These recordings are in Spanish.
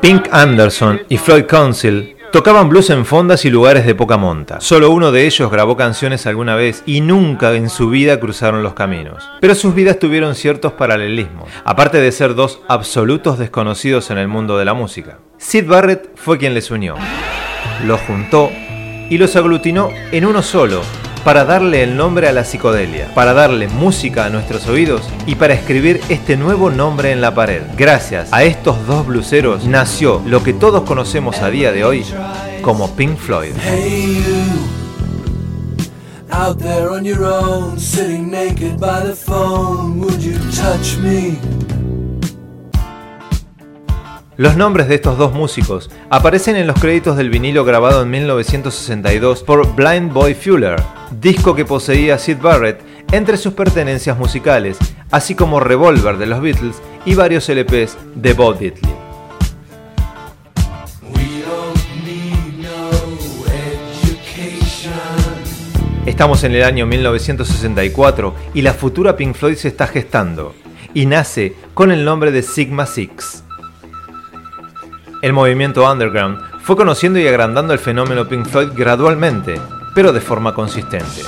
Pink Anderson y Floyd Council tocaban blues en fondas y lugares de poca monta. Solo uno de ellos grabó canciones alguna vez y nunca en su vida cruzaron los caminos. Pero sus vidas tuvieron ciertos paralelismos, aparte de ser dos absolutos desconocidos en el mundo de la música. Sid Barrett fue quien les unió, los juntó y los aglutinó en uno solo, para darle el nombre a la psicodelia, para darle música a nuestros oídos y para escribir este nuevo nombre en la pared. Gracias a estos dos bluseros nació lo que todos conocemos a día de hoy como Pink Floyd. Hey you, out there on your own, sitting naked by the phone, would you touch me? Los nombres de estos dos músicos aparecen en los créditos del vinilo grabado en 1962 por Blind Boy Fuller, disco que poseía Sid Barrett entre sus pertenencias musicales, así como Revolver de los Beatles y varios LPs de Bo Diddley. Estamos en el año 1964 y la futura Pink Floyd se está gestando y nace con el nombre de Sigma Six. El movimiento underground fue conociendo y agrandando el fenómeno Pink Floyd gradualmente, pero de forma consistente.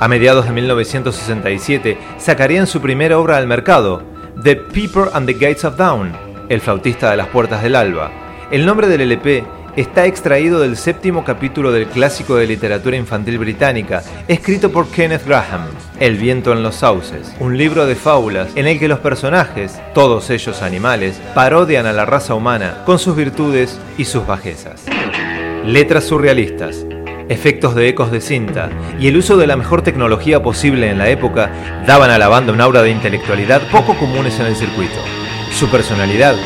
A mediados de 1967 sacarían su primera obra al mercado, The Peeper and the Gates of Dawn, El flautista de las puertas del alba. El nombre del LP está extraído del séptimo capítulo del clásico de literatura infantil británica, escrito por Kenneth Graham, El viento en los sauces, un libro de fábulas en el que los personajes, todos ellos animales, parodian a la raza humana con sus virtudes y sus bajezas. Letras surrealistas, efectos de ecos de cinta y el uso de la mejor tecnología posible en la época daban a la banda un aura de intelectualidad poco comunes en el circuito. Su personalidad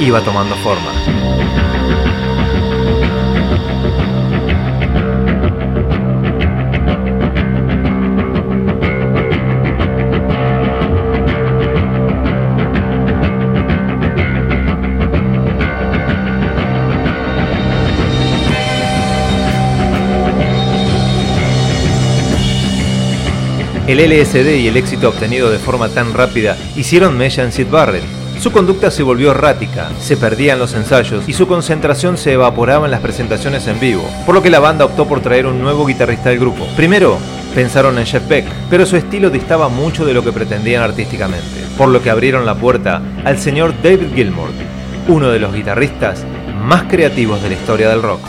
iba tomando forma. El LSD y el éxito obtenido de forma tan rápida hicieron mella en Sid Barrett. Su conducta se volvió errática, se perdían los ensayos y su concentración se evaporaba en las presentaciones en vivo, por lo que la banda optó por traer un nuevo guitarrista al grupo. Primero, pensaron en Jeff Beck, pero su estilo distaba mucho de lo que pretendían artísticamente, por lo que abrieron la puerta al señor David Gilmour, uno de los guitarristas más creativos de la historia del rock.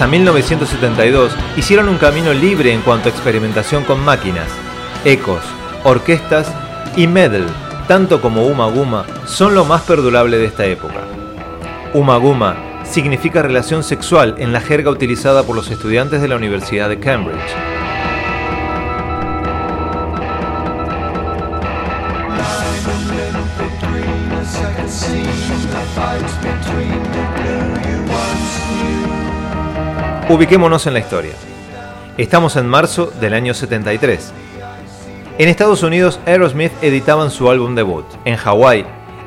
Hasta 1972 hicieron un camino libre en cuanto a experimentación con máquinas, ecos, orquestas y medal, tanto como Uma Guma, son lo más perdurable de esta época. Uma Guma significa relación sexual en la jerga utilizada por los estudiantes de la Universidad de Cambridge. Ubiquémonos en la historia. Estamos en marzo del año 73. En Estados Unidos, Aerosmith editaban su álbum debut. En Hawái,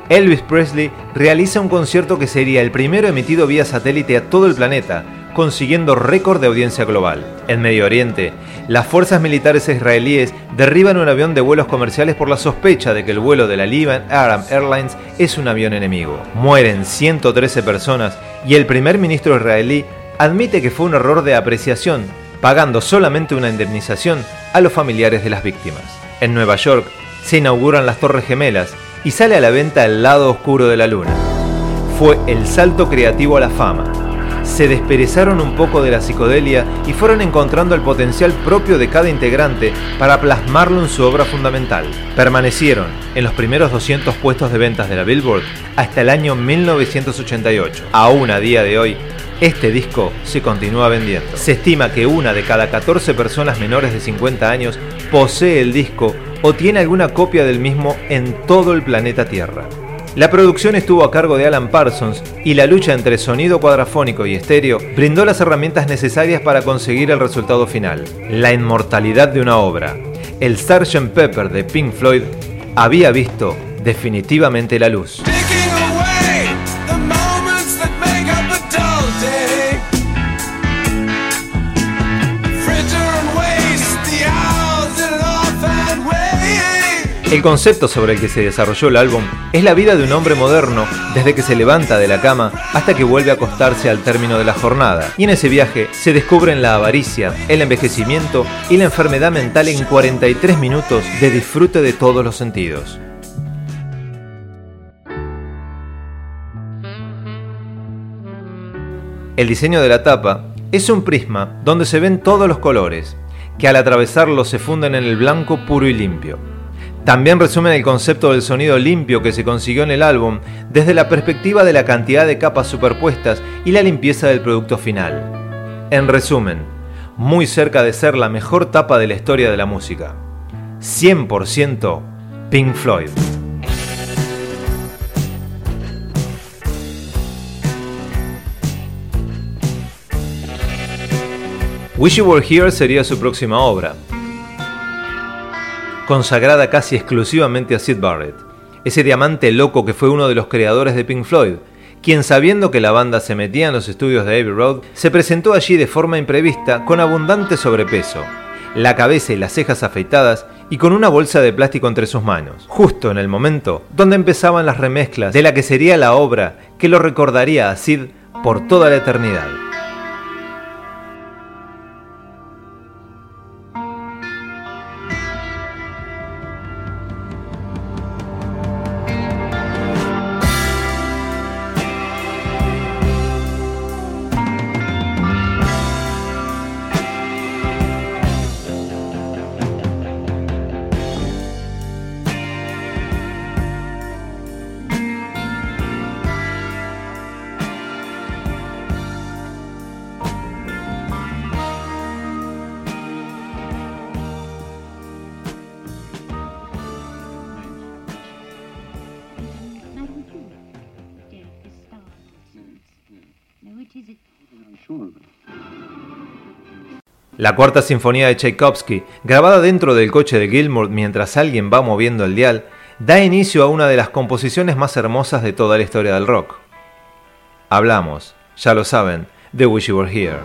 Elvis Presley realiza un concierto que sería el primero emitido vía satélite a todo el planeta, consiguiendo récord de audiencia global. En Medio Oriente, las fuerzas militares israelíes derriban un avión de vuelos comerciales por la sospecha de que el vuelo de la Liban Arab Airlines es un avión enemigo. Mueren 113 personas y el primer ministro israelí admite que fue un error de apreciación, pagando solamente una indemnización a los familiares de las víctimas. En Nueva York se inauguran las Torres Gemelas y sale a la venta El lado oscuro de la luna. Fue el salto creativo a la fama. Se desperezaron un poco de la psicodelia y fueron encontrando el potencial propio de cada integrante para plasmarlo en su obra fundamental. Permanecieron en los primeros 200 puestos de ventas de la Billboard hasta el año 1988. Aún a día de hoy, este disco se continúa vendiendo. Se estima que una de cada 14 personas menores de 50 años posee el disco o tiene alguna copia del mismo en todo el planeta Tierra. La producción estuvo a cargo de Alan Parsons y la lucha entre sonido cuadrafónico y estéreo brindó las herramientas necesarias para conseguir el resultado final, la inmortalidad de una obra. El Sgt. Pepper de Pink Floyd había visto definitivamente la luz. El concepto sobre el que se desarrolló el álbum es la vida de un hombre moderno desde que se levanta de la cama hasta que vuelve a acostarse al término de la jornada. Y en ese viaje se descubren la avaricia, el envejecimiento y la enfermedad mental en 43 minutos de disfrute de todos los sentidos. El diseño de la tapa es un prisma donde se ven todos los colores, que al atravesarlo se funden en el blanco puro y limpio. También resumen el concepto del sonido limpio que se consiguió en el álbum desde la perspectiva de la cantidad de capas superpuestas y la limpieza del producto final. En resumen, muy cerca de ser la mejor tapa de la historia de la música. 100% Pink Floyd. Wish You Were Here sería su próxima obra, consagrada casi exclusivamente a Sid Barrett, ese diamante loco que fue uno de los creadores de Pink Floyd, quien sabiendo que la banda se metía en los estudios de Abbey Road, se presentó allí de forma imprevista con abundante sobrepeso, la cabeza y las cejas afeitadas y con una bolsa de plástico entre sus manos, justo en el momento donde empezaban las remezclas de la que sería la obra que lo recordaría a Sid por toda la eternidad. La cuarta sinfonía de Tchaikovsky, grabada dentro del coche de Gilmour mientras alguien va moviendo el dial, da inicio a una de las composiciones más hermosas de toda la historia del rock. Hablamos, ya lo saben, de Wish You Were Here.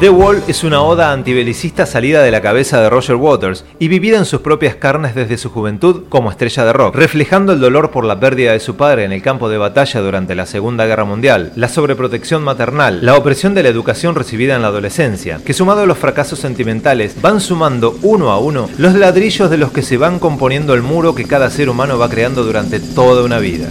The Wall es una oda antibelicista salida de la cabeza de Roger Waters y vivida en sus propias carnes desde su juventud como estrella de rock, reflejando el dolor por la pérdida de su padre en el campo de batalla durante la Segunda Guerra Mundial, la sobreprotección maternal, la opresión de la educación recibida en la adolescencia, que sumado a los fracasos sentimentales van sumando uno a uno los ladrillos de los que se van componiendo el muro que cada ser humano va creando durante toda una vida.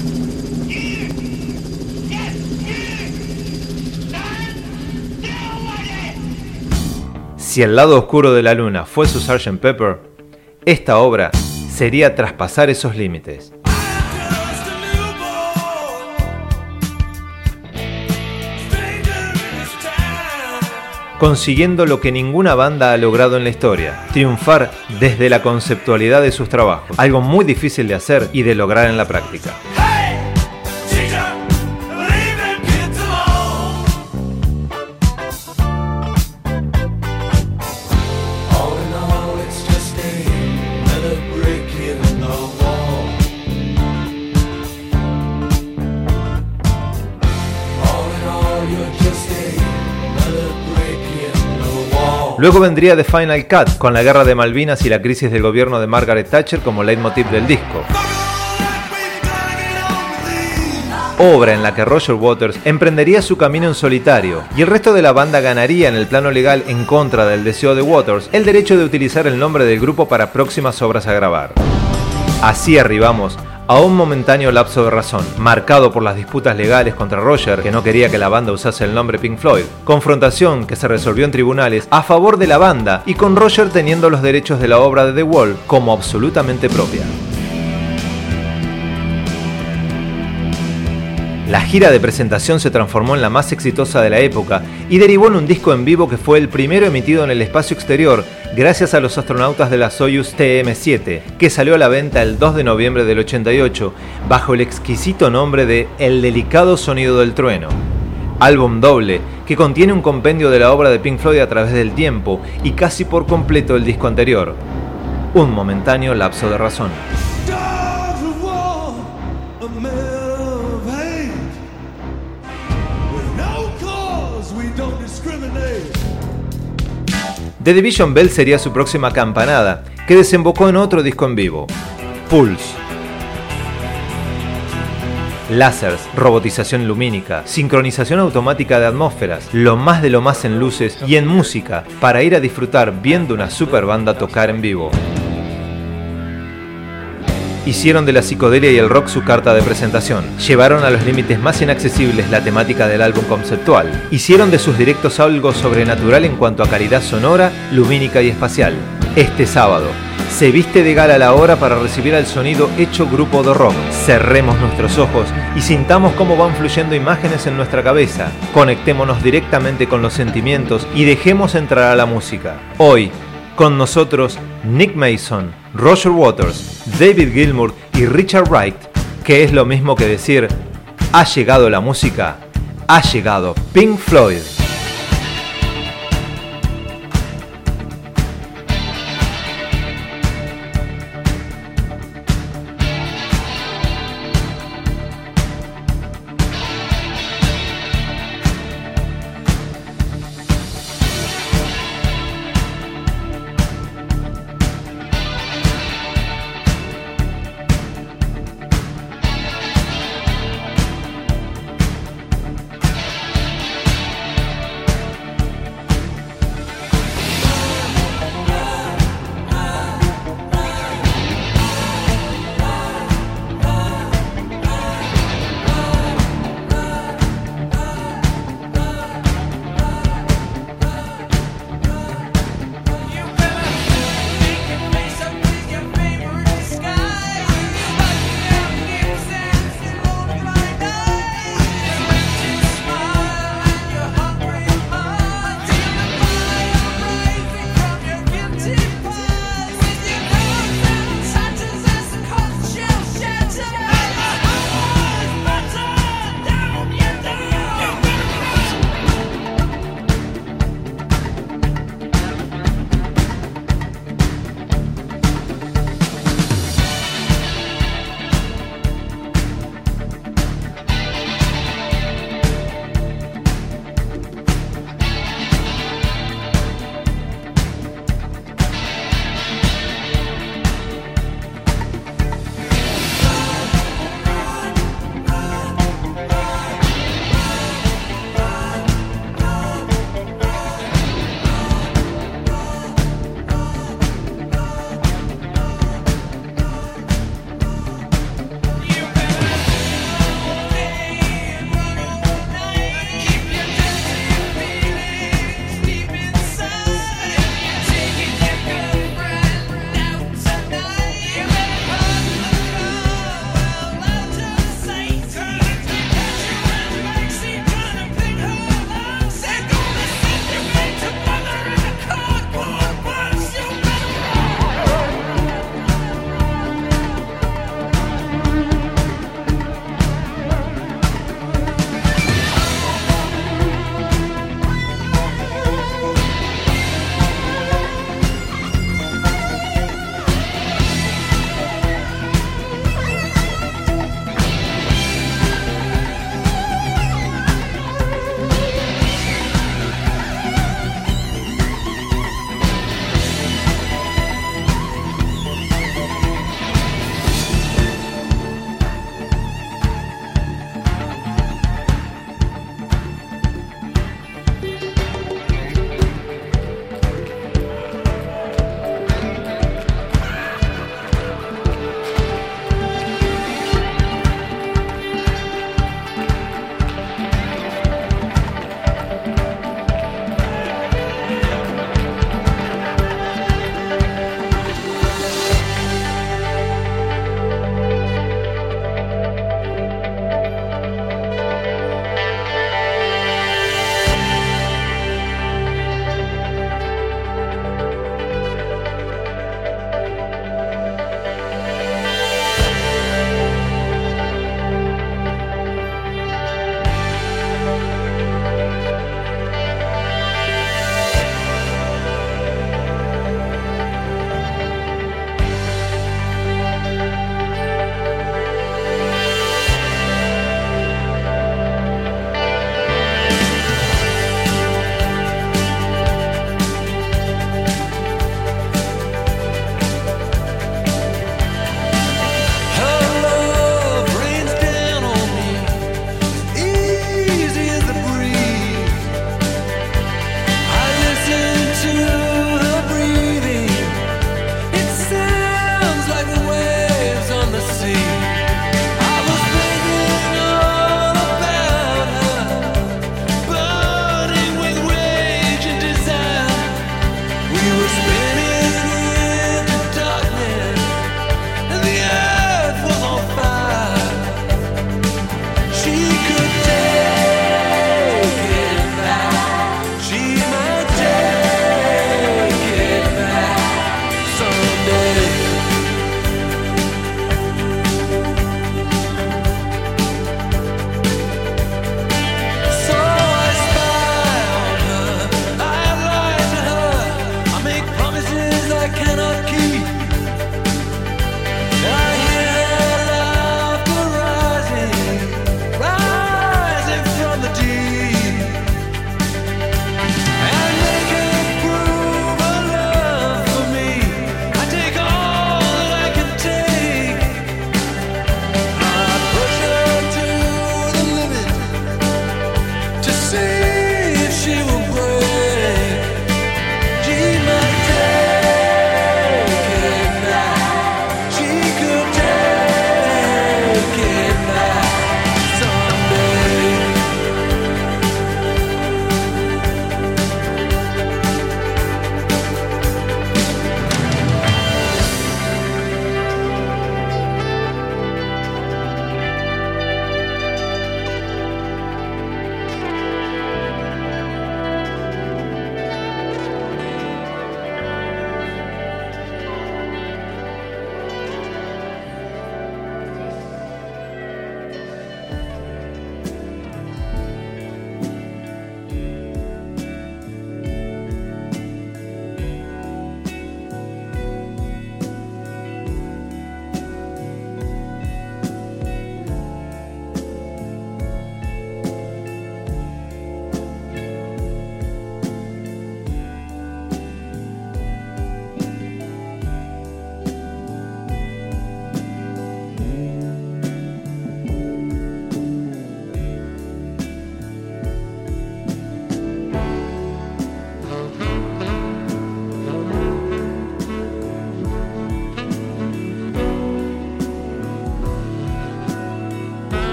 Si el lado oscuro de la luna fue su Sgt. Pepper, esta obra sería traspasar esos límites. consiguiendo lo que ninguna banda ha logrado en la historia, triunfar desde la conceptualidad de sus trabajos, algo muy difícil de hacer y de lograr en la práctica. Luego vendría The Final Cut, con la guerra de Malvinas y la crisis del gobierno de Margaret Thatcher como leitmotiv del disco. Obra en la que Roger Waters emprendería su camino en solitario y el resto de la banda ganaría en el plano legal en contra del deseo de Waters el derecho de utilizar el nombre del grupo para próximas obras a grabar. Así arribamos a un momentáneo lapso de razón, marcado por las disputas legales contra Roger, que no quería que la banda usase el nombre Pink Floyd, confrontación que se resolvió en tribunales a favor de la banda y con Roger teniendo los derechos de la obra de The Wall como absolutamente propia. La gira de presentación se transformó en la más exitosa de la época y derivó en un disco en vivo que fue el primero emitido en el espacio exterior gracias a los astronautas de la Soyuz TM-7, que salió a la venta el 2 de noviembre del 88 bajo el exquisito nombre de El delicado sonido del trueno. Álbum doble que contiene un compendio de la obra de Pink Floyd a través del tiempo y casi por completo el disco anterior. Un momentáneo lapso de razón. The Division Bell sería su próxima campanada, que desembocó en otro disco en vivo, Pulse. Láseres, robotización lumínica, sincronización automática de atmósferas, lo más de lo más en luces y en música, para ir a disfrutar viendo una super banda tocar en vivo hicieron de la psicodelia y el rock su carta de presentación. Llevaron a los límites más inaccesibles la temática del álbum conceptual. Hicieron de sus directos algo sobrenatural en cuanto a calidad sonora, lumínica y espacial. Este sábado, se viste de gala la hora para recibir al sonido hecho grupo de rock. Cerremos nuestros ojos y sintamos cómo van fluyendo imágenes en nuestra cabeza. Conectémonos directamente con los sentimientos y dejemos entrar a la música. Hoy, con nosotros, Nick Mason, Roger Waters, David Gilmour y Richard Wright, que es lo mismo que decir, ha llegado la música, ha llegado Pink Floyd.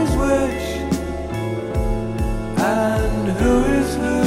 is which and who is who.